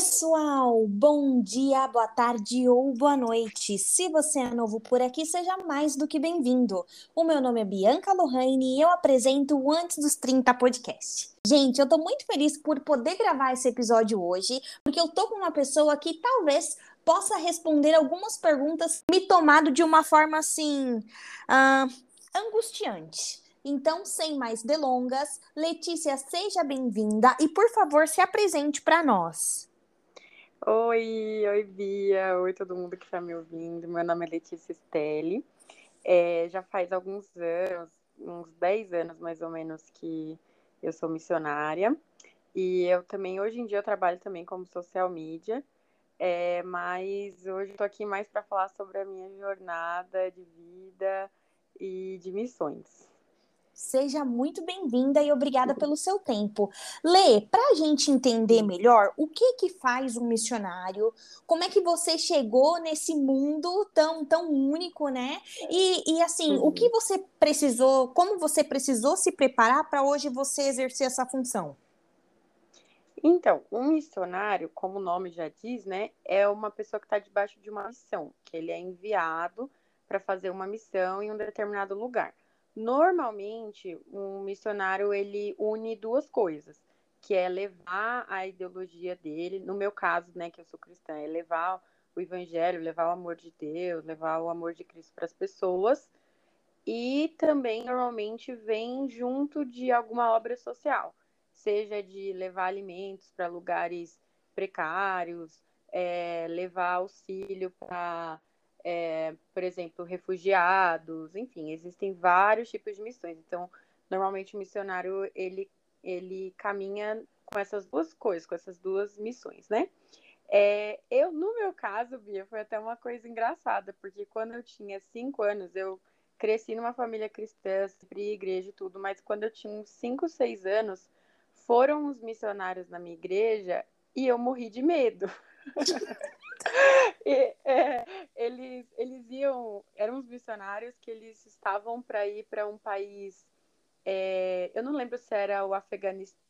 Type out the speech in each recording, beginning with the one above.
pessoal! Bom dia, boa tarde ou boa noite. Se você é novo por aqui, seja mais do que bem-vindo. O meu nome é Bianca Lohane e eu apresento o Antes dos 30 podcast. Gente, eu tô muito feliz por poder gravar esse episódio hoje, porque eu tô com uma pessoa que talvez possa responder algumas perguntas me tomado de uma forma assim. Uh, angustiante. Então, sem mais delongas, Letícia, seja bem-vinda e, por favor, se apresente para nós. Oi, oi Bia, oi todo mundo que está me ouvindo. Meu nome é Letícia Stelli. É, já faz alguns anos, uns 10 anos mais ou menos, que eu sou missionária. E eu também, hoje em dia, eu trabalho também como social media. É, mas hoje estou aqui mais para falar sobre a minha jornada de vida e de missões. Seja muito bem-vinda e obrigada pelo seu tempo. Lê, para a gente entender melhor, o que que faz um missionário? Como é que você chegou nesse mundo tão tão único, né? E, e assim, uhum. o que você precisou, como você precisou se preparar para hoje você exercer essa função? Então, um missionário, como o nome já diz, né, é uma pessoa que está debaixo de uma missão, que ele é enviado para fazer uma missão em um determinado lugar. Normalmente, um missionário ele une duas coisas, que é levar a ideologia dele, no meu caso, né, que eu sou cristã, é levar o evangelho, levar o amor de Deus, levar o amor de Cristo para as pessoas, e também normalmente vem junto de alguma obra social, seja de levar alimentos para lugares precários, é, levar auxílio para é, por exemplo, refugiados, enfim, existem vários tipos de missões. Então, normalmente o missionário ele, ele caminha com essas duas coisas, com essas duas missões, né? É, eu, no meu caso, Bia, foi até uma coisa engraçada, porque quando eu tinha cinco anos, eu cresci numa família cristã, sempre igreja e tudo, mas quando eu tinha uns cinco, seis anos, foram os missionários na minha igreja e eu morri de medo. e, é, eles, eles iam, eram os missionários que eles estavam para ir para um país, é, eu não lembro se era o Afeganistão,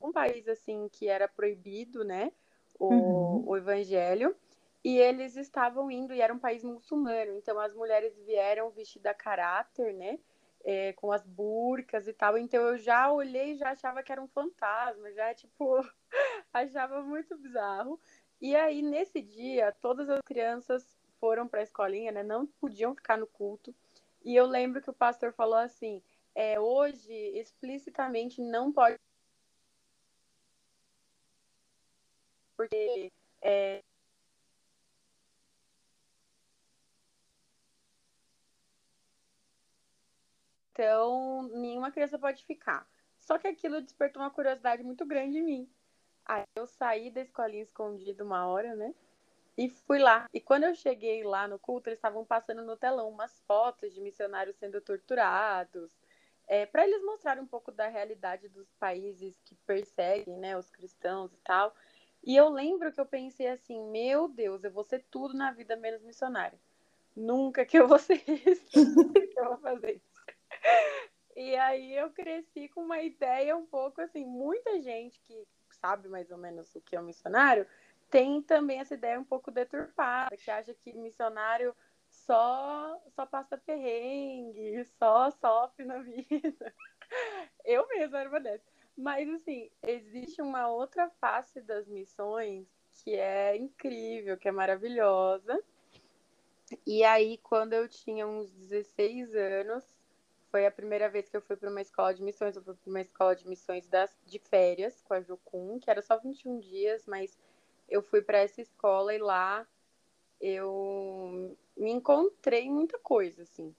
um país assim que era proibido, né, o, uhum. o evangelho, e eles estavam indo e era um país muçulmano, então as mulheres vieram vestidas a caráter, né, é, com as burcas e tal. Então eu já olhei e já achava que era um fantasma, já tipo, achava muito bizarro. E aí, nesse dia, todas as crianças foram para a escolinha, né? Não podiam ficar no culto. E eu lembro que o pastor falou assim: é, hoje, explicitamente, não pode. Porque é, Então, nenhuma criança pode ficar. Só que aquilo despertou uma curiosidade muito grande em mim. Aí eu saí da escolinha escondida uma hora, né? E fui lá. E quando eu cheguei lá no culto, eles estavam passando no telão umas fotos de missionários sendo torturados, é, para eles mostrarem um pouco da realidade dos países que perseguem, né, os cristãos e tal. E eu lembro que eu pensei assim, meu Deus, eu vou ser tudo na vida menos missionária. Nunca que eu vou ser isso, nunca que eu vou fazer isso. E aí eu cresci com uma ideia um pouco assim, muita gente que sabe mais ou menos o que é um missionário, tem também essa ideia um pouco deturpada, que acha que missionário só só passa perrengue, só sofre na vida. Eu mesma era uma dessas. Mas assim, existe uma outra face das missões que é incrível, que é maravilhosa. E aí, quando eu tinha uns 16 anos, foi a primeira vez que eu fui para uma escola de missões. Eu fui para uma escola de missões das, de férias com a Jocum, que era só 21 dias, mas eu fui para essa escola e lá eu me encontrei em muita coisa, assim.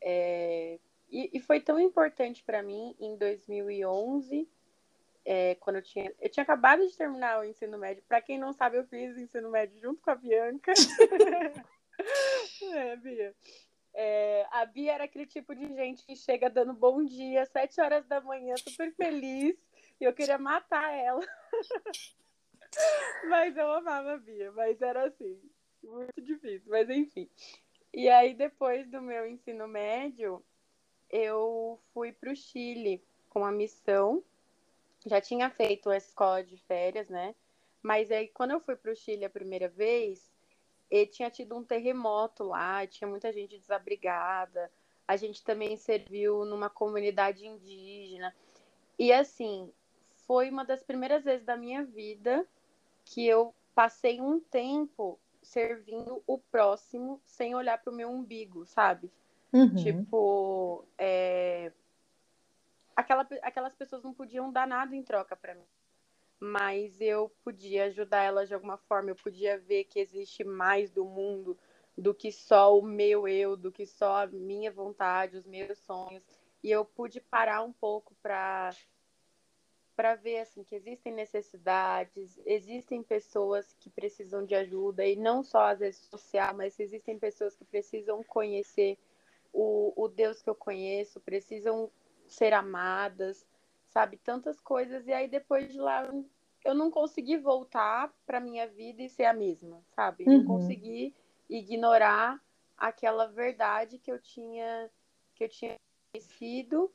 É, e, e, foi tão importante para mim em 2011, é, quando eu tinha, eu tinha acabado de terminar o ensino médio. Para quem não sabe, eu fiz o ensino médio junto com a Bianca. é, Bia. É, a Bia era aquele tipo de gente que chega dando bom dia, sete horas da manhã, super feliz, e eu queria matar ela. mas eu amava a Bia, mas era assim, muito difícil, mas enfim. E aí, depois do meu ensino médio, eu fui para o Chile com a missão. Já tinha feito a escola de férias, né? Mas aí, quando eu fui para o Chile a primeira vez, e tinha tido um terremoto lá, tinha muita gente desabrigada. A gente também serviu numa comunidade indígena. E assim, foi uma das primeiras vezes da minha vida que eu passei um tempo servindo o próximo sem olhar para o meu umbigo, sabe? Uhum. Tipo, é... Aquela, aquelas pessoas não podiam dar nada em troca para mim mas eu podia ajudar ela de alguma forma, eu podia ver que existe mais do mundo do que só o meu eu, do que só a minha vontade, os meus sonhos. E eu pude parar um pouco para para ver assim que existem necessidades, existem pessoas que precisam de ajuda e não só às vezes social, mas existem pessoas que precisam conhecer o, o Deus que eu conheço, precisam ser amadas, sabe? Tantas coisas. E aí depois de lá eu não consegui voltar para minha vida e ser a mesma, sabe? Uhum. Não consegui ignorar aquela verdade que eu tinha que eu tinha conhecido.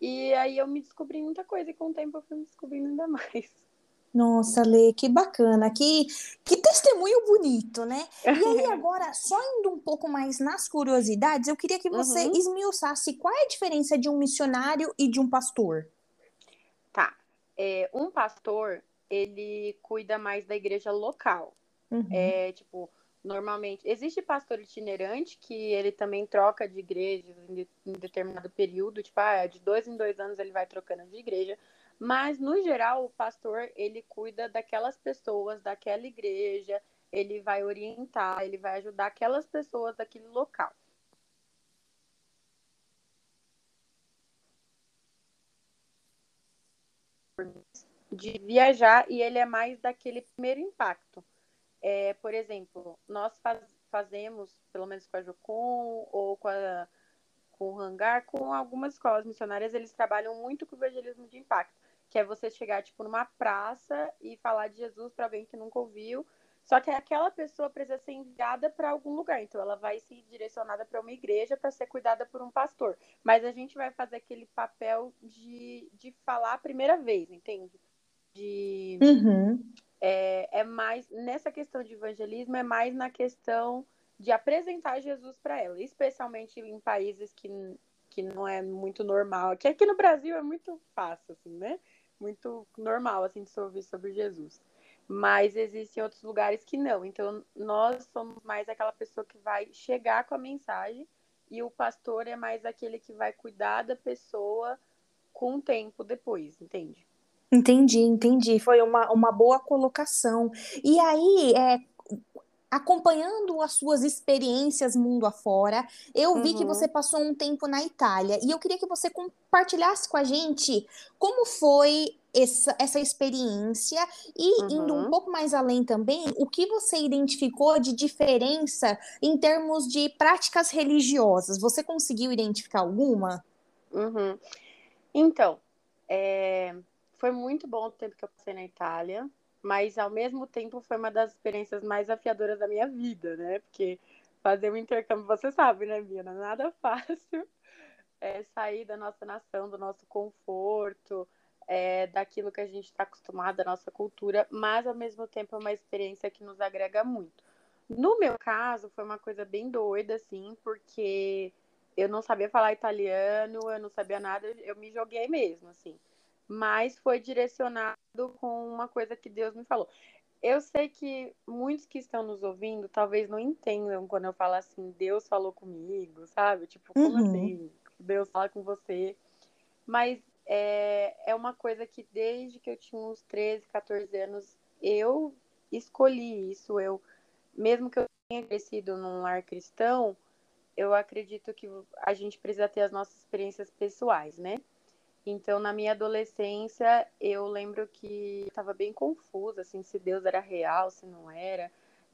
E aí eu me descobri muita coisa e com o tempo eu fui me descobrindo ainda mais. Nossa, Lê, que bacana, que, que testemunho bonito, né? E aí, agora, só indo um pouco mais nas curiosidades, eu queria que você uhum. esmiuçasse qual é a diferença de um missionário e de um pastor. É, um pastor, ele cuida mais da igreja local. Uhum. É, tipo, normalmente. Existe pastor itinerante que ele também troca de igreja em, determinado período, tipo, ah, de dois em dois anos ele vai trocando de igreja. Mas, no geral, o pastor, ele cuida daquelas pessoas, daquela igreja, ele vai orientar, ele vai ajudar aquelas pessoas daquele local. De viajar e ele é mais daquele primeiro impacto. É, por exemplo, nós faz, fazemos, pelo menos com a Jocum ou com, a, com o Hangar, com algumas escolas missionárias, eles trabalham muito com o evangelismo de impacto, que é você chegar tipo numa praça e falar de Jesus para alguém que nunca ouviu. Só que aquela pessoa precisa ser enviada para algum lugar, então ela vai ser direcionada para uma igreja para ser cuidada por um pastor. Mas a gente vai fazer aquele papel de, de falar a primeira vez, entende? de uhum. é, é mais nessa questão de evangelismo é mais na questão de apresentar Jesus para ela, especialmente em países que, que não é muito normal. Que aqui no Brasil é muito fácil, assim, né? Muito normal, assim, de se ouvir sobre Jesus. Mas existem outros lugares que não. Então, nós somos mais aquela pessoa que vai chegar com a mensagem e o pastor é mais aquele que vai cuidar da pessoa com o tempo depois, entende? Entendi, entendi. Foi uma, uma boa colocação. E aí, é, acompanhando as suas experiências mundo afora, eu vi que uhum. você passou um tempo na Itália e eu queria que você compartilhasse com a gente como foi essa, essa experiência e uhum. indo um uhum. pouco mais além também, o que você identificou de diferença em termos de práticas religiosas? Você conseguiu identificar alguma? Uhum. Então, é, foi muito bom o tempo que eu passei na Itália, mas ao mesmo tempo foi uma das experiências mais afiadoras da minha vida, né? Porque fazer um intercâmbio, você sabe, né? Não é nada fácil. É sair da nossa nação, do nosso conforto, é, daquilo que a gente está acostumado, da nossa cultura, mas ao mesmo tempo é uma experiência que nos agrega muito. No meu caso, foi uma coisa bem doida, assim, porque eu não sabia falar italiano, eu não sabia nada, eu me joguei mesmo, assim mas foi direcionado com uma coisa que Deus me falou. Eu sei que muitos que estão nos ouvindo talvez não entendam quando eu falo assim, Deus falou comigo, sabe? Tipo, como uhum. assim? Deus fala com você. Mas é, é uma coisa que desde que eu tinha uns 13, 14 anos, eu escolhi isso. Eu, mesmo que eu tenha crescido num lar cristão, eu acredito que a gente precisa ter as nossas experiências pessoais, né? Então, na minha adolescência, eu lembro que estava bem confusa, assim, se Deus era real, se não era.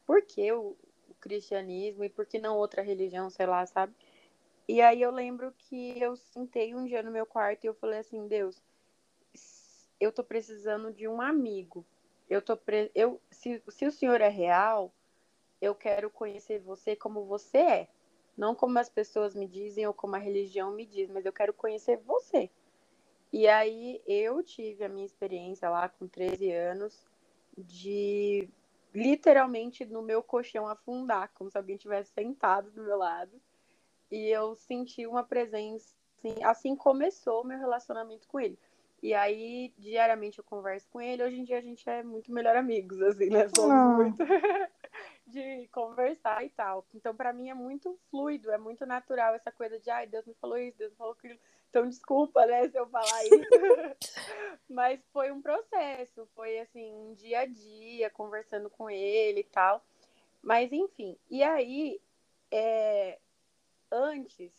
Por que o, o cristianismo e por que não outra religião, sei lá, sabe? E aí eu lembro que eu sentei um dia no meu quarto e eu falei assim, Deus, eu tô precisando de um amigo. Eu tô pre... eu se, se o Senhor é real, eu quero conhecer você como você é, não como as pessoas me dizem ou como a religião me diz, mas eu quero conhecer você. E aí eu tive a minha experiência lá com 13 anos de literalmente no meu colchão afundar, como se alguém tivesse sentado do meu lado. E eu senti uma presença, assim, assim começou o meu relacionamento com ele. E aí, diariamente eu converso com ele. Hoje em dia a gente é muito melhor amigos, assim, né? Somos oh. muito de conversar e tal. Então, para mim é muito fluido, é muito natural essa coisa de, ai, Deus me falou isso, Deus me falou aquilo. Então, desculpa, né, se eu falar isso. Mas foi um processo, foi assim, um dia a dia, conversando com ele e tal. Mas, enfim, e aí, é... antes,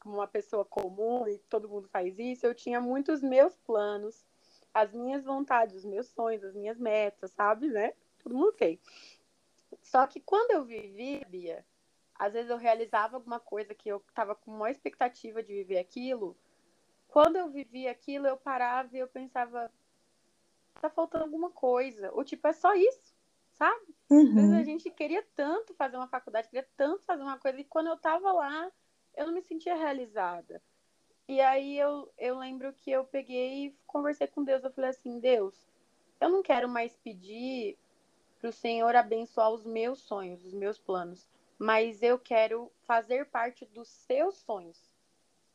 como uma pessoa comum e todo mundo faz isso, eu tinha muitos meus planos, as minhas vontades, os meus sonhos, as minhas metas, sabe, né? Todo mundo tem. Só que quando eu vivia, às vezes eu realizava alguma coisa que eu estava com uma expectativa de viver aquilo. Quando eu vivia aquilo, eu parava e eu pensava, tá faltando alguma coisa. Ou tipo, é só isso, sabe? Uhum. Às vezes a gente queria tanto fazer uma faculdade, queria tanto fazer uma coisa, e quando eu tava lá, eu não me sentia realizada. E aí eu, eu lembro que eu peguei e conversei com Deus. Eu falei assim, Deus, eu não quero mais pedir para o Senhor abençoar os meus sonhos, os meus planos. Mas eu quero fazer parte dos seus sonhos.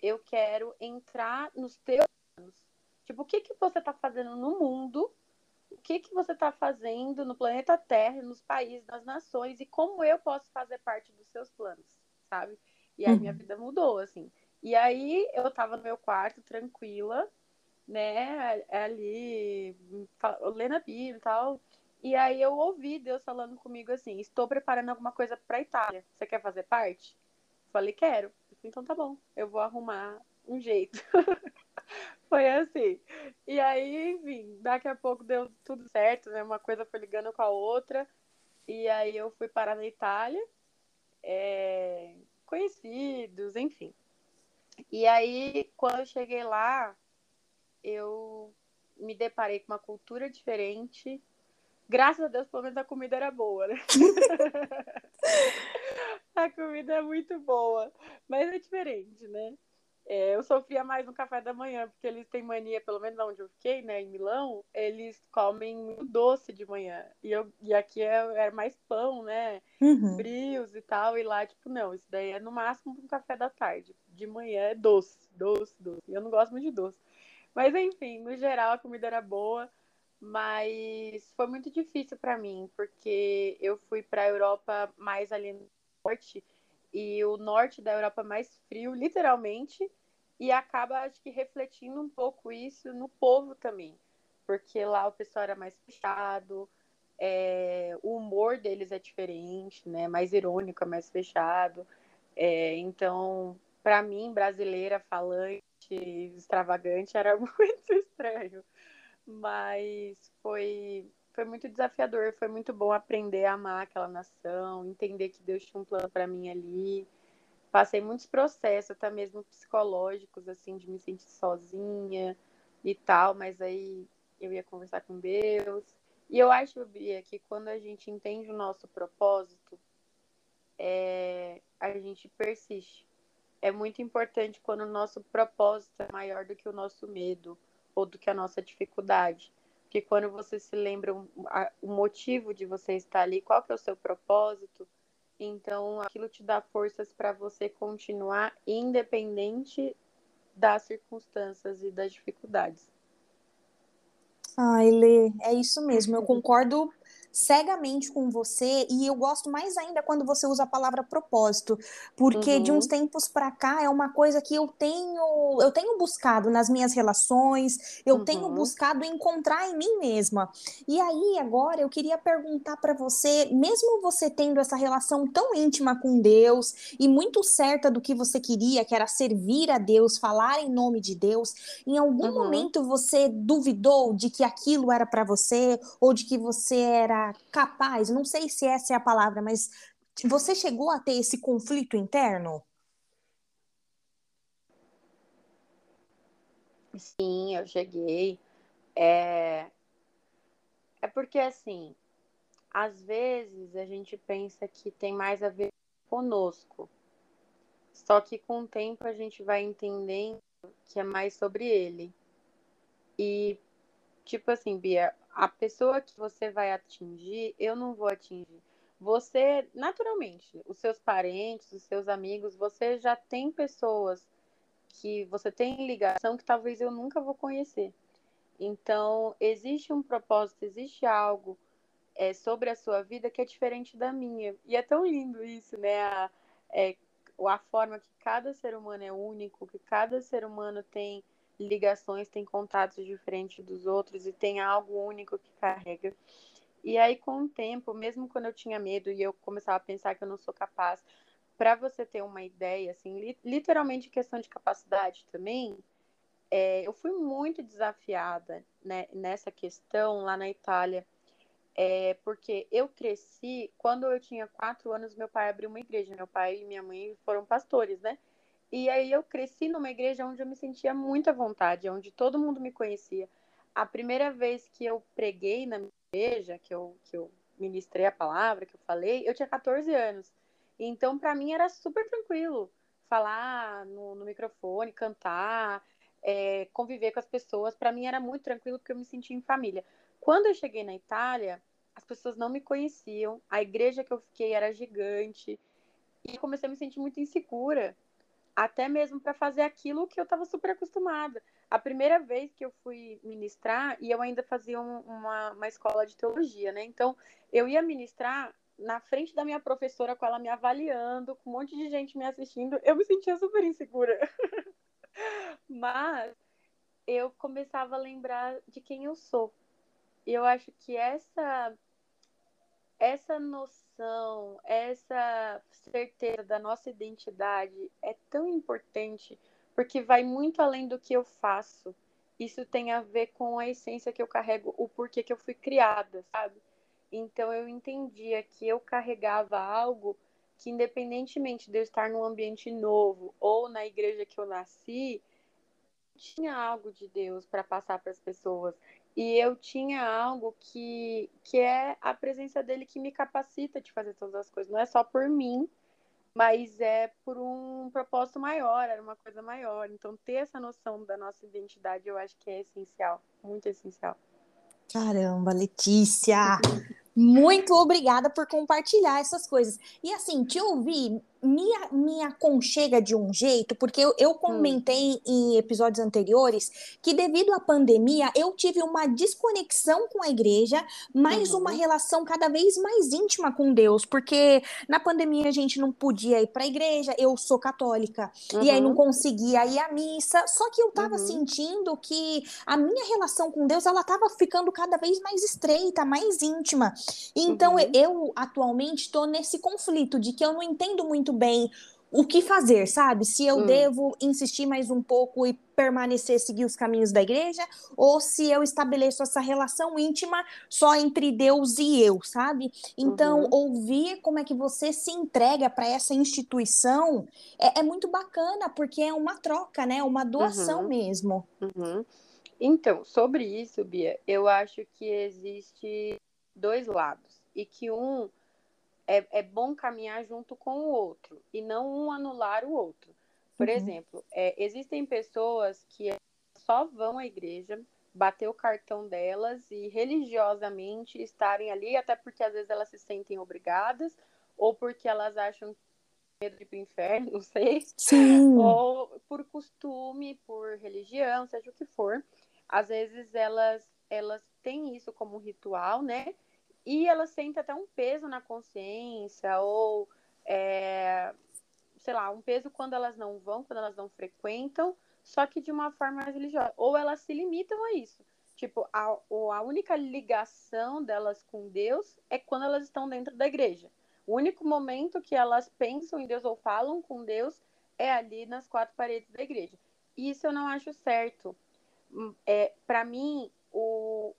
Eu quero entrar nos teus planos. Tipo, o que, que você está fazendo no mundo? O que, que você está fazendo no planeta Terra, nos países, nas nações? E como eu posso fazer parte dos seus planos, sabe? E aí uhum. minha vida mudou, assim. E aí eu tava no meu quarto, tranquila, né? Ali, lendo a Bíblia e tal. E aí eu ouvi Deus falando comigo assim: estou preparando alguma coisa para Itália. Você quer fazer parte? Falei, quero. Então tá bom, eu vou arrumar um jeito. foi assim. E aí, enfim, daqui a pouco deu tudo certo, né? Uma coisa foi ligando com a outra. E aí eu fui parar na Itália. É... Conhecidos, enfim. E aí, quando eu cheguei lá, eu me deparei com uma cultura diferente, Graças a Deus, pelo menos a comida era boa, né? a comida é muito boa, mas é diferente, né? É, eu sofria mais no café da manhã, porque eles têm mania, pelo menos onde eu fiquei, né, em Milão, eles comem muito doce de manhã. E, eu, e aqui é, é mais pão, né? Uhum. Frios e tal. E lá, tipo, não, isso daí é no máximo um café da tarde. De manhã é doce, doce, doce. E eu não gosto muito de doce. Mas enfim, no geral a comida era boa mas foi muito difícil para mim, porque eu fui para a Europa mais ali no norte, e o norte da Europa é mais frio, literalmente, e acaba, acho que, refletindo um pouco isso no povo também, porque lá o pessoal era mais fechado, é, o humor deles é diferente, né? Mais irônico, mais fechado. É, então, para mim, brasileira, falante, extravagante, era muito estranho mas foi foi muito desafiador, foi muito bom aprender a amar aquela nação, entender que Deus tinha um plano para mim ali. Passei muitos processos, até mesmo psicológicos, assim, de me sentir sozinha e tal, mas aí eu ia conversar com Deus. E eu acho, Bia, que quando a gente entende o nosso propósito, é, a gente persiste. É muito importante quando o nosso propósito é maior do que o nosso medo ou do que a nossa dificuldade. Porque quando você se lembra o motivo de você estar ali, qual que é o seu propósito, então aquilo te dá forças para você continuar independente das circunstâncias e das dificuldades. Ai, Lê, é isso mesmo. Eu concordo cegamente com você e eu gosto mais ainda quando você usa a palavra propósito, porque uhum. de uns uhum. tempos para cá é uma coisa que eu tenho eu tenho buscado nas minhas relações, eu uhum. tenho buscado encontrar em mim mesma. E aí agora eu queria perguntar para você, mesmo você tendo essa relação tão íntima com Deus e muito certa do que você queria, que era servir a Deus, falar em nome de Deus, em algum uhum. momento você duvidou de que aquilo era para você ou de que você era capaz, não sei se essa é a palavra, mas você chegou a ter esse conflito interno? Sim, eu cheguei. É, é porque, assim, às vezes a gente pensa que tem mais a ver conosco. Só que com o tempo a gente vai entendendo que é mais sobre ele. E, tipo assim, Bia, a pessoa que você vai atingir, eu não vou atingir. Você, naturalmente, os seus parentes, os seus amigos, você já tem pessoas que você tem ligação que talvez eu nunca vou conhecer. Então, existe um propósito, existe algo é, sobre a sua vida que é diferente da minha. E é tão lindo isso, né? A, é, a forma que cada ser humano é único, que cada ser humano tem ligações, tem contatos diferentes dos outros e tem algo único que carrega. E aí, com o tempo, mesmo quando eu tinha medo e eu começava a pensar que eu não sou capaz, para você ter uma ideia, assim, li literalmente questão de capacidade também, é, eu fui muito desafiada né, nessa questão lá na Itália, é, porque eu cresci, quando eu tinha quatro anos, meu pai abriu uma igreja, meu pai e minha mãe foram pastores, né? E aí eu cresci numa igreja onde eu me sentia muito à vontade, onde todo mundo me conhecia. A primeira vez que eu preguei na igreja, que eu, que eu ministrei a palavra, que eu falei, eu tinha 14 anos. Então, para mim, era super tranquilo falar no, no microfone, cantar, é, conviver com as pessoas. Para mim, era muito tranquilo porque eu me sentia em família. Quando eu cheguei na Itália, as pessoas não me conheciam, a igreja que eu fiquei era gigante, e comecei a me sentir muito insegura, até mesmo para fazer aquilo que eu estava super acostumada. A primeira vez que eu fui ministrar, e eu ainda fazia um, uma, uma escola de teologia, né? Então, eu ia ministrar na frente da minha professora, com ela me avaliando, com um monte de gente me assistindo, eu me sentia super insegura. Mas eu começava a lembrar de quem eu sou. E eu acho que essa essa noção, essa certeza da nossa identidade é tão importante porque vai muito além do que eu faço. Isso tem a ver com a essência que eu carrego, o porquê que eu fui criada, sabe? Então eu entendia que eu carregava algo que, independentemente de eu estar num ambiente novo ou na igreja que eu nasci, tinha algo de Deus para passar para as pessoas. E eu tinha algo que, que é a presença dele que me capacita de fazer todas as coisas. Não é só por mim, mas é por um propósito maior, era uma coisa maior. Então, ter essa noção da nossa identidade eu acho que é essencial, muito essencial. Caramba, Letícia! Muito obrigada por compartilhar essas coisas. E assim, te ouvir me, me aconchega de um jeito, porque eu, eu hum. comentei hum. em episódios anteriores que devido à pandemia eu tive uma desconexão com a igreja, mas uhum. uma relação cada vez mais íntima com Deus, porque na pandemia a gente não podia ir para a igreja, eu sou católica, uhum. e aí não uhum. conseguia ir à missa, só que eu tava uhum. sentindo que a minha relação com Deus, ela tava ficando cada vez mais estreita, mais íntima. Então uhum. eu atualmente estou nesse conflito de que eu não entendo muito muito bem o que fazer, sabe? Se eu hum. devo insistir mais um pouco e permanecer, seguir os caminhos da igreja, ou se eu estabeleço essa relação íntima só entre Deus e eu, sabe? Então, uhum. ouvir como é que você se entrega para essa instituição é, é, muito bacana, porque é uma troca, né? Uma doação uhum. mesmo. Uhum. Então, sobre isso, Bia, eu acho que existe dois lados. E que um é, é bom caminhar junto com o outro e não um anular o outro. Por uhum. exemplo, é, existem pessoas que só vão à igreja, bater o cartão delas e religiosamente estarem ali, até porque às vezes elas se sentem obrigadas ou porque elas acham medo de ir pro inferno, não sei. Sim. Ou por costume, por religião, seja o que for. Às vezes elas elas têm isso como ritual, né? E ela sente até um peso na consciência, ou, é, sei lá, um peso quando elas não vão, quando elas não frequentam, só que de uma forma mais religiosa. Ou elas se limitam a isso. Tipo, a, a única ligação delas com Deus é quando elas estão dentro da igreja. O único momento que elas pensam em Deus ou falam com Deus é ali nas quatro paredes da igreja. Isso eu não acho certo. Hum, é, Para mim, o,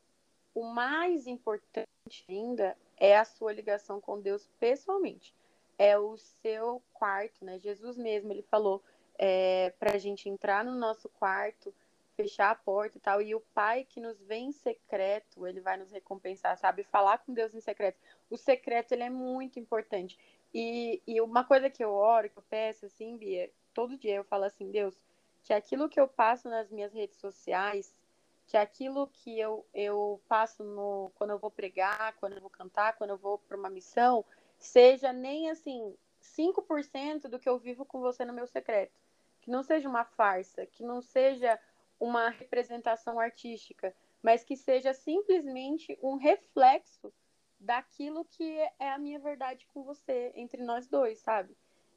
o mais importante ainda é a sua ligação com Deus pessoalmente. É o seu quarto, né? Jesus mesmo, ele falou é, para a gente entrar no nosso quarto, fechar a porta e tal. E o Pai que nos vê em secreto, ele vai nos recompensar, sabe? Falar com Deus em secreto. O secreto, ele é muito importante. E, e uma coisa que eu oro, que eu peço, assim, Bia, todo dia eu falo assim, Deus, que aquilo que eu passo nas minhas redes sociais que aquilo que eu, eu passo no, quando eu vou pregar, quando eu vou cantar, quando eu vou para uma missão, seja nem assim 5% do que eu vivo com você no meu secreto. Que não seja uma farsa, que não seja uma representação artística, mas que seja simplesmente um reflexo daquilo que é a minha verdade com você, entre nós dois, sabe?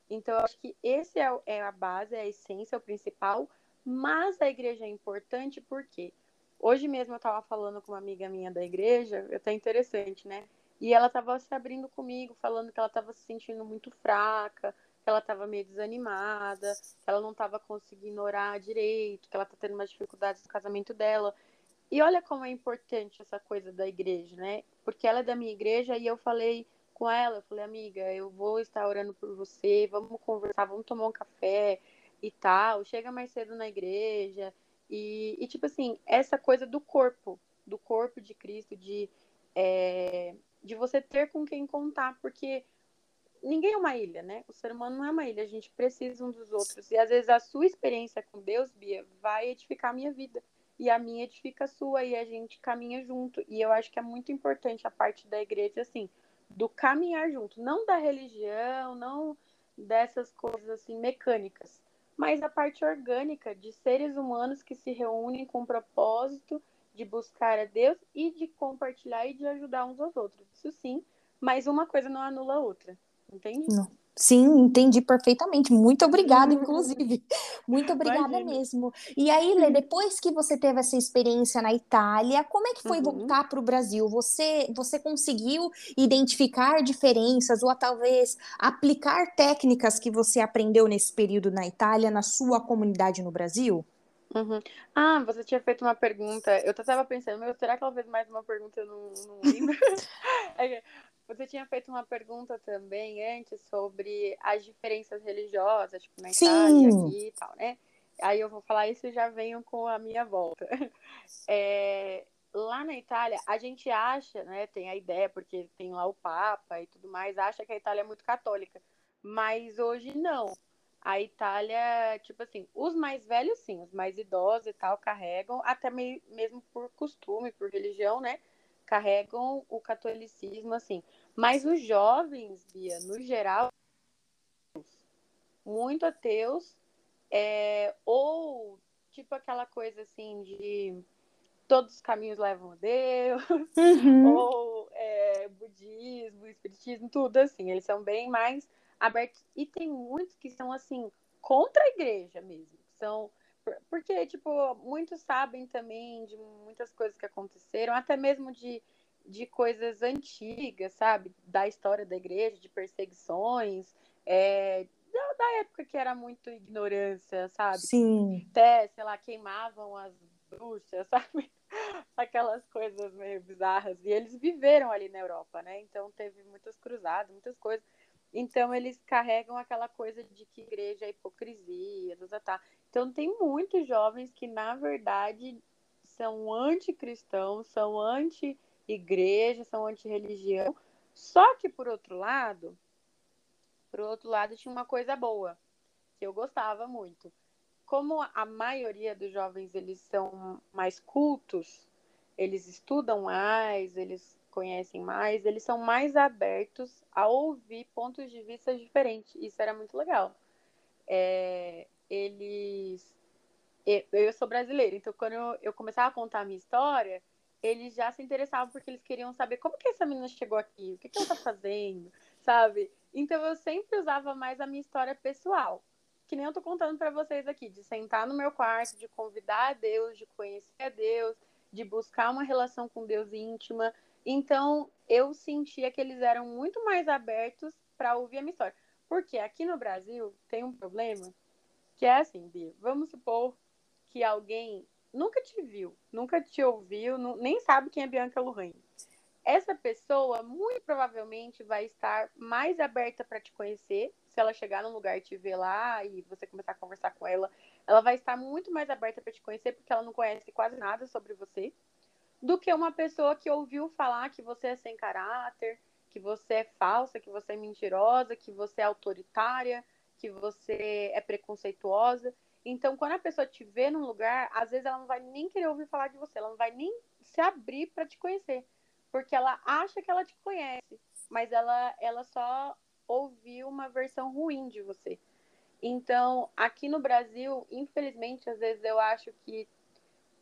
Então, eu acho que esse é, é a base, é a essência, é o principal, mas a igreja é importante porque hoje mesmo eu estava falando com uma amiga minha da igreja, até interessante, né? E ela estava se abrindo comigo, falando que ela estava se sentindo muito fraca, que ela estava meio desanimada, que ela não estava conseguindo orar direito, que ela está tendo umas dificuldades no casamento dela. E olha como é importante essa coisa da igreja, né? Porque ela é da minha igreja e eu falei com ela, eu falei, amiga, eu vou estar orando por você, vamos conversar, vamos tomar um café e tal, chega mais cedo na igreja. E, e tipo assim, essa coisa do corpo, do corpo de Cristo, de, é, de você ter com quem contar, porque ninguém é uma ilha, né? O ser humano não é uma ilha, a gente precisa um dos outros. E às vezes a sua experiência com Deus, Bia, vai edificar a minha vida e a minha edifica a sua e a gente caminha junto. E eu acho que é muito importante a parte da igreja, assim, do caminhar junto, não da religião, não dessas coisas assim mecânicas, mas a parte orgânica de seres humanos que se reúnem com o propósito de buscar a Deus e de compartilhar e de ajudar uns aos outros. Isso sim, mas uma coisa não anula a outra, entende? Não. Sim, entendi perfeitamente. Muito obrigada, inclusive. Muito obrigada Imagina. mesmo. E aí, Lê, depois que você teve essa experiência na Itália, como é que foi uhum. voltar para o Brasil? Você, você conseguiu identificar diferenças ou talvez aplicar técnicas que você aprendeu nesse período na Itália na sua comunidade no Brasil? Uhum. Ah, você tinha feito uma pergunta. Eu estava pensando, meu, será que ela fez mais uma pergunta? Eu não, não lembro. Você tinha feito uma pergunta também antes sobre as diferenças religiosas, tipo, na Itália aqui e tal, né? Aí eu vou falar isso e já venho com a minha volta. É, lá na Itália, a gente acha, né? Tem a ideia, porque tem lá o Papa e tudo mais, acha que a Itália é muito católica. Mas hoje não. A Itália, tipo assim, os mais velhos sim, os mais idosos e tal, carregam, até mesmo por costume, por religião, né? Carregam o catolicismo assim. Mas os jovens, Bia, no geral, muito ateus, é, ou tipo aquela coisa assim de todos os caminhos levam a Deus, uhum. ou é, budismo, espiritismo, tudo assim. Eles são bem mais abertos. E tem muitos que são assim, contra a igreja mesmo. São porque, tipo, muitos sabem também de muitas coisas que aconteceram, até mesmo de, de coisas antigas, sabe? Da história da igreja, de perseguições, é, da, da, época que era muito ignorância, sabe? Sim. Até, sei lá, queimavam as bruxas, sabe? Aquelas coisas meio bizarras. E eles viveram ali na Europa, né? Então teve muitas cruzadas, muitas coisas. Então eles carregam aquela coisa de que igreja é hipocrisia, tá, tá. Então tem muitos jovens que na verdade são anticristãos, são anti-igreja, são anti-religião. Só que por outro lado, por outro lado tinha uma coisa boa que eu gostava muito. Como a maioria dos jovens eles são mais cultos, eles estudam mais, eles conhecem mais, eles são mais abertos a ouvir pontos de vista diferentes. Isso era muito legal. É, eles. Eu sou brasileira, então quando eu, eu começava a contar a minha história, eles já se interessavam porque eles queriam saber como que essa menina chegou aqui, o que, que ela tá fazendo, sabe? Então eu sempre usava mais a minha história pessoal. Que nem eu tô contando para vocês aqui, de sentar no meu quarto, de convidar a Deus, de conhecer a Deus, de buscar uma relação com Deus íntima. Então, eu sentia que eles eram muito mais abertos para ouvir a minha história. Porque aqui no Brasil tem um problema que é assim, Bia. Vamos supor que alguém nunca te viu, nunca te ouviu, nem sabe quem é Bianca Lohane. Essa pessoa muito provavelmente vai estar mais aberta para te conhecer. Se ela chegar num lugar e te ver lá e você começar a conversar com ela, ela vai estar muito mais aberta para te conhecer porque ela não conhece quase nada sobre você do que uma pessoa que ouviu falar que você é sem caráter, que você é falsa, que você é mentirosa, que você é autoritária, que você é preconceituosa. Então, quando a pessoa te vê num lugar, às vezes ela não vai nem querer ouvir falar de você, ela não vai nem se abrir para te conhecer, porque ela acha que ela te conhece, mas ela, ela só ouviu uma versão ruim de você. Então, aqui no Brasil, infelizmente, às vezes eu acho que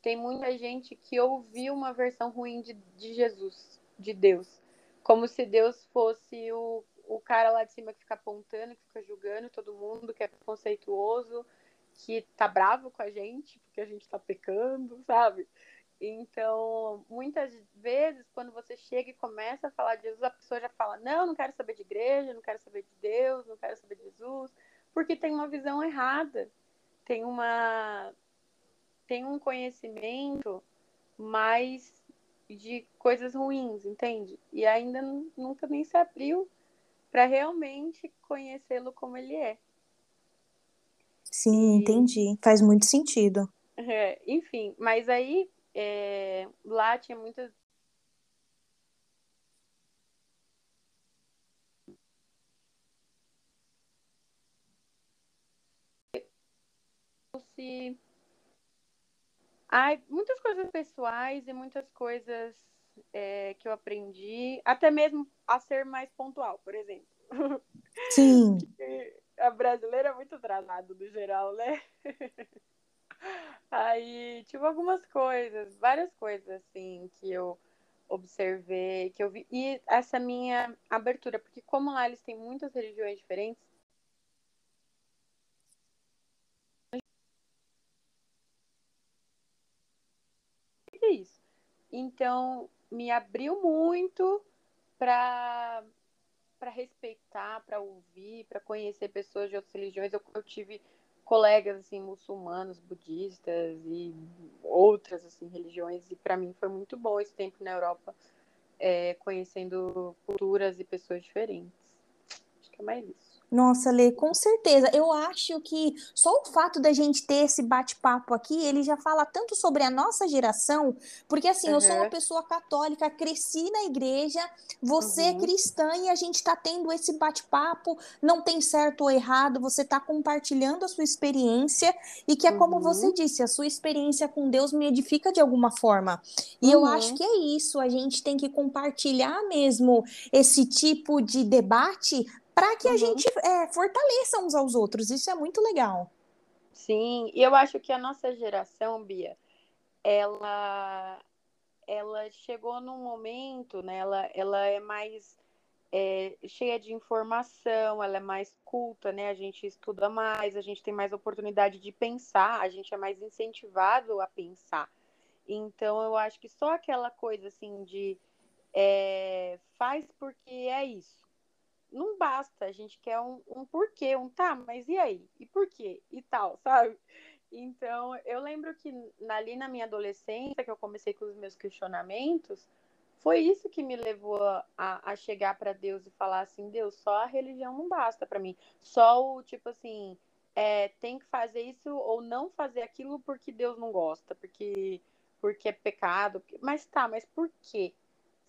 tem muita gente que ouviu uma versão ruim de, de Jesus, de Deus. Como se Deus fosse o, o cara lá de cima que fica apontando, que fica julgando todo mundo, que é preconceituoso, que tá bravo com a gente porque a gente tá pecando, sabe? Então, muitas vezes, quando você chega e começa a falar de Jesus, a pessoa já fala: Não, não quero saber de igreja, não quero saber de Deus, não quero saber de Jesus, porque tem uma visão errada, tem uma tem um conhecimento mais de coisas ruins, entende? E ainda nunca nem se abriu para realmente conhecê-lo como ele é. Sim, entendi. Faz muito sentido. É, enfim, mas aí é, lá tinha muitas. Se... Ai, muitas coisas pessoais e muitas coisas é, que eu aprendi, até mesmo a ser mais pontual, por exemplo. Sim. a brasileira é muito travada no geral, né? Aí, tipo, algumas coisas, várias coisas, assim, que eu observei, que eu vi. E essa minha abertura, porque como lá eles têm muitas religiões diferentes, é isso. Então, me abriu muito para para respeitar, para ouvir, para conhecer pessoas de outras religiões. Eu, eu, tive colegas assim muçulmanos, budistas e outras assim religiões e para mim foi muito bom esse tempo na Europa, é, conhecendo culturas e pessoas diferentes. Acho que é mais isso. Nossa, Lê, com certeza. Eu acho que só o fato da gente ter esse bate-papo aqui, ele já fala tanto sobre a nossa geração, porque assim, uhum. eu sou uma pessoa católica, cresci na igreja, você é uhum. é cristã e a gente tá tendo esse bate-papo, não tem certo ou errado, você tá compartilhando a sua experiência e que é uhum. como você disse, a sua experiência com Deus me edifica de alguma forma. E eu acho uhum. que é isso, a gente tem que compartilhar mesmo esse tipo de debate para que uhum. a gente é, fortaleça uns aos outros. Isso é muito legal. Sim, e eu acho que a nossa geração, Bia, ela, ela chegou num momento, né? Ela, ela é mais é, cheia de informação, ela é mais culta, né? A gente estuda mais, a gente tem mais oportunidade de pensar, a gente é mais incentivado a pensar. Então, eu acho que só aquela coisa assim de é, faz porque é isso não basta, a gente quer um, um porquê, um tá, mas e aí? E por quê? E tal, sabe? Então, eu lembro que ali na minha adolescência, que eu comecei com os meus questionamentos, foi isso que me levou a, a chegar para Deus e falar assim: Deus, só a religião não basta para mim. Só o tipo assim, é, tem que fazer isso ou não fazer aquilo porque Deus não gosta, porque, porque é pecado. Mas tá, mas por quê?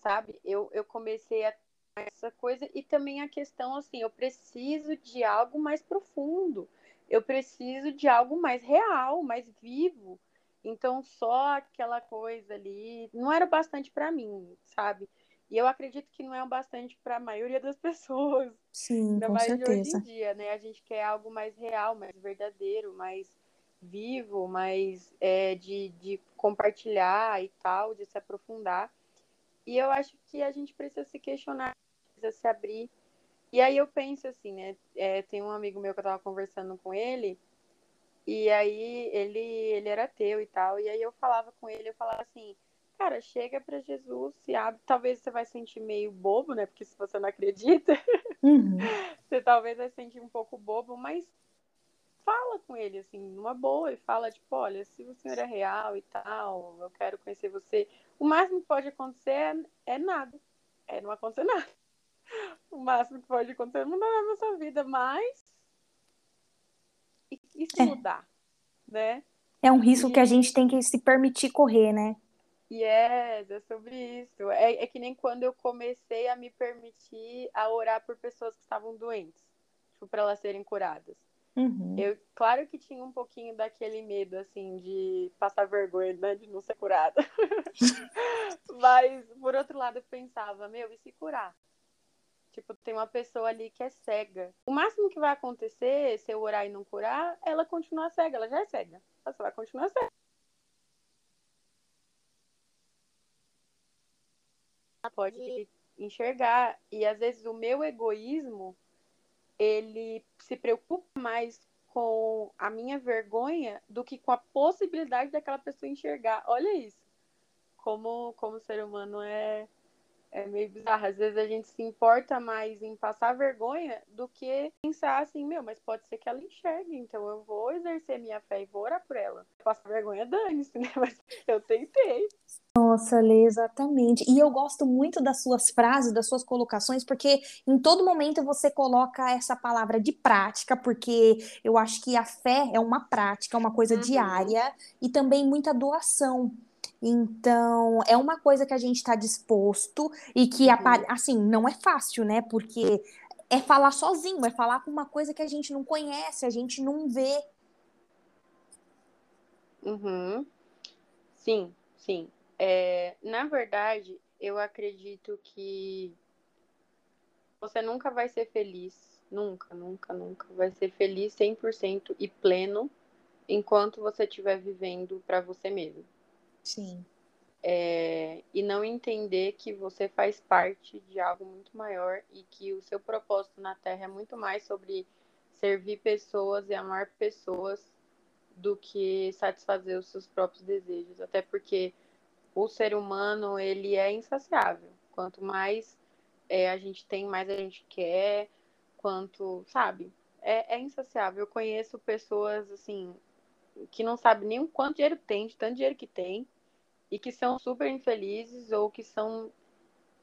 Sabe? Eu, eu comecei a essa coisa e também a questão assim, eu preciso de algo mais profundo. Eu preciso de algo mais real, mais vivo. Então só aquela coisa ali não era bastante para mim, sabe? E eu acredito que não é o bastante para a maioria das pessoas. Sim, ainda com mais certeza. hoje em dia, né? A gente quer algo mais real, mais verdadeiro, mais vivo, mais é, de, de compartilhar e tal, de se aprofundar. E eu acho que a gente precisa se questionar precisa se abrir. E aí eu penso assim, né? É, tem um amigo meu que eu tava conversando com ele, e aí ele, ele era ateu e tal, e aí eu falava com ele, eu falava assim, cara, chega para Jesus, se abre, talvez você vai sentir meio bobo, né? Porque se você não acredita, uhum. você talvez vai sentir um pouco bobo, mas fala com ele, assim, numa boa, e fala, tipo, olha, se o senhor é real e tal, eu quero conhecer você. O máximo que pode acontecer é, é nada. É não acontecer nada o máximo que pode acontecer é mudar a nossa vida, mas e, e se é. mudar, né? É um risco e... que a gente tem que se permitir correr, né? Yes, é sobre isso. É, é que nem quando eu comecei a me permitir a orar por pessoas que estavam doentes, tipo, para elas serem curadas. Uhum. Eu, claro que tinha um pouquinho daquele medo, assim, de passar vergonha, né, de não ser curada. Mas, por outro lado, eu pensava, meu, e se curar? Tipo, tem uma pessoa ali que é cega. O máximo que vai acontecer, se eu orar e não curar, ela continua cega, ela já é cega. Ela só vai continuar cega. Ela pode enxergar. E às vezes o meu egoísmo, ele se preocupa mais com a minha vergonha do que com a possibilidade daquela pessoa enxergar. Olha isso. Como, como o ser humano é é meio bizarro. Às vezes a gente se importa mais em passar vergonha do que pensar assim, meu, mas pode ser que ela enxergue, então eu vou exercer minha fé e vou orar por ela. Passar vergonha, dane-se, né? Mas eu tentei. Nossa, Lê, exatamente. E eu gosto muito das suas frases, das suas colocações, porque em todo momento você coloca essa palavra de prática, porque eu acho que a fé é uma prática, é uma coisa uhum. diária, e também muita doação. Então, é uma coisa que a gente está disposto e que, uhum. assim, não é fácil, né? Porque é falar sozinho, é falar com uma coisa que a gente não conhece, a gente não vê. Uhum. Sim, sim. É, na verdade, eu acredito que você nunca vai ser feliz, nunca, nunca, nunca vai ser feliz 100% e pleno enquanto você estiver vivendo para você mesmo. Sim. É, e não entender que você faz parte de algo muito maior e que o seu propósito na Terra é muito mais sobre servir pessoas e amar pessoas do que satisfazer os seus próprios desejos. Até porque o ser humano ele é insaciável. Quanto mais é, a gente tem, mais a gente quer. Quanto, sabe? É, é insaciável. Eu conheço pessoas assim que não sabem nem o quanto dinheiro tem, de tanto dinheiro que tem e que são super infelizes ou que são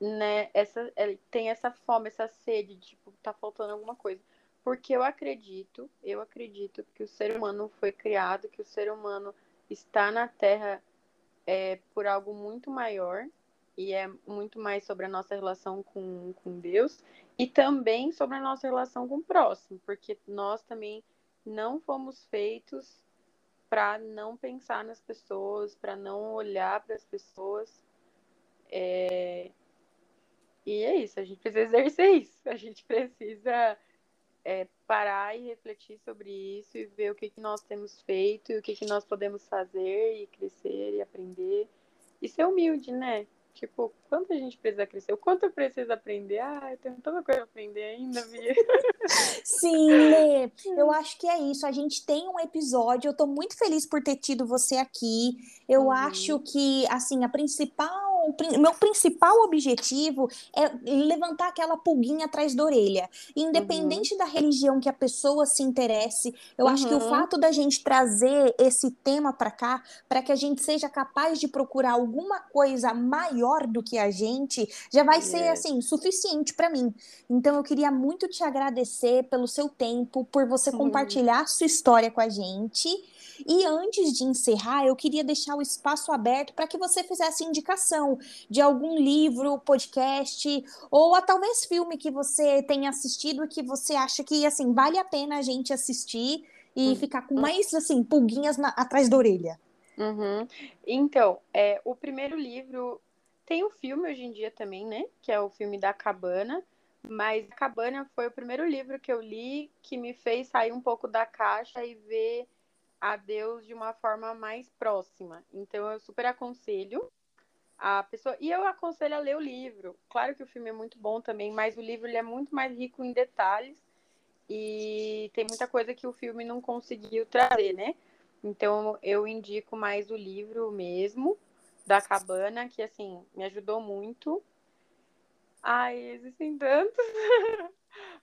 né, essa é, tem essa fome, essa sede, tipo, tá faltando alguma coisa. Porque eu acredito, eu acredito que o ser humano foi criado, que o ser humano está na Terra é, por algo muito maior e é muito mais sobre a nossa relação com, com Deus e também sobre a nossa relação com o próximo, porque nós também não fomos feitos para não pensar nas pessoas, para não olhar para as pessoas. É... E é isso, a gente precisa exercer isso, a gente precisa é, parar e refletir sobre isso e ver o que, que nós temos feito e o que, que nós podemos fazer e crescer e aprender. E ser humilde, né? Tipo, quanto a gente precisa crescer? O quanto eu preciso aprender? Ah, eu tenho tanta coisa a aprender ainda, Bia. Sim, Lê, eu acho que é isso. A gente tem um episódio, eu tô muito feliz por ter tido você aqui. Eu uhum. acho que, assim, a principal o meu principal objetivo é levantar aquela pulguinha atrás da orelha. Independente uhum. da religião que a pessoa se interesse, eu uhum. acho que o uhum. fato da gente trazer esse tema para cá, para que a gente seja capaz de procurar alguma coisa maior do que a gente, já vai yes. ser assim suficiente para mim. Então eu queria muito te agradecer pelo seu tempo, por você uhum. compartilhar sua história com a gente. E antes de encerrar, eu queria deixar o espaço aberto para que você fizesse indicação de algum livro, podcast ou a, talvez filme que você tenha assistido e que você acha que assim vale a pena a gente assistir e uhum. ficar com mais assim pulguinhas na, atrás da orelha. Uhum. Então, é, o primeiro livro tem um filme hoje em dia também, né? Que é o filme da Cabana. Mas a Cabana foi o primeiro livro que eu li que me fez sair um pouco da caixa e ver a Deus de uma forma mais próxima. Então eu super aconselho a pessoa e eu aconselho a ler o livro. Claro que o filme é muito bom também, mas o livro ele é muito mais rico em detalhes e tem muita coisa que o filme não conseguiu trazer, né? Então eu indico mais o livro mesmo da Cabana, que assim me ajudou muito. Ai, existem tantos,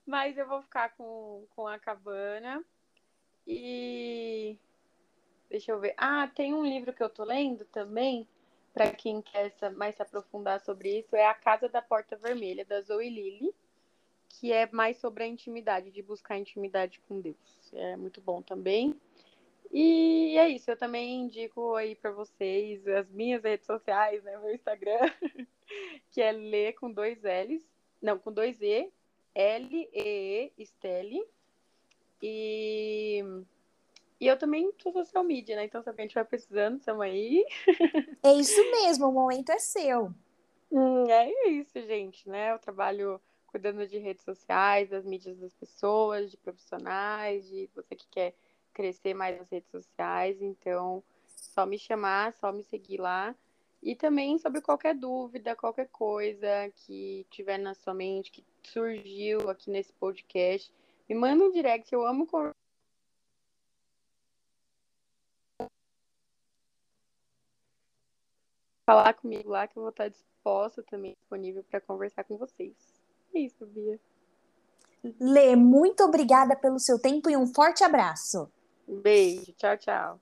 mas eu vou ficar com, com a Cabana. E Deixa eu ver. Ah, tem um livro que eu tô lendo também, para quem quer mais se aprofundar sobre isso, é A Casa da Porta Vermelha, da Zoe Lilly, que é mais sobre a intimidade, de buscar intimidade com Deus. É muito bom também. E é isso, eu também indico aí para vocês as minhas redes sociais, né, meu Instagram, que é Lê com dois L's, não, com dois E, L-E-E, Estelle, E, e eu também sou social media, né? Então, se alguém estiver precisando, estamos aí. É isso mesmo, o momento é seu. Hum, é isso, gente, né? Eu trabalho cuidando de redes sociais, das mídias das pessoas, de profissionais, de você que quer crescer mais nas redes sociais. Então, só me chamar, só me seguir lá. E também sobre qualquer dúvida, qualquer coisa que tiver na sua mente, que surgiu aqui nesse podcast, me manda um direct. Eu amo conversar. Falar comigo lá que eu vou estar disposta também, disponível para conversar com vocês. É isso, Bia. Lê, muito obrigada pelo seu tempo e um forte abraço. Beijo, tchau, tchau.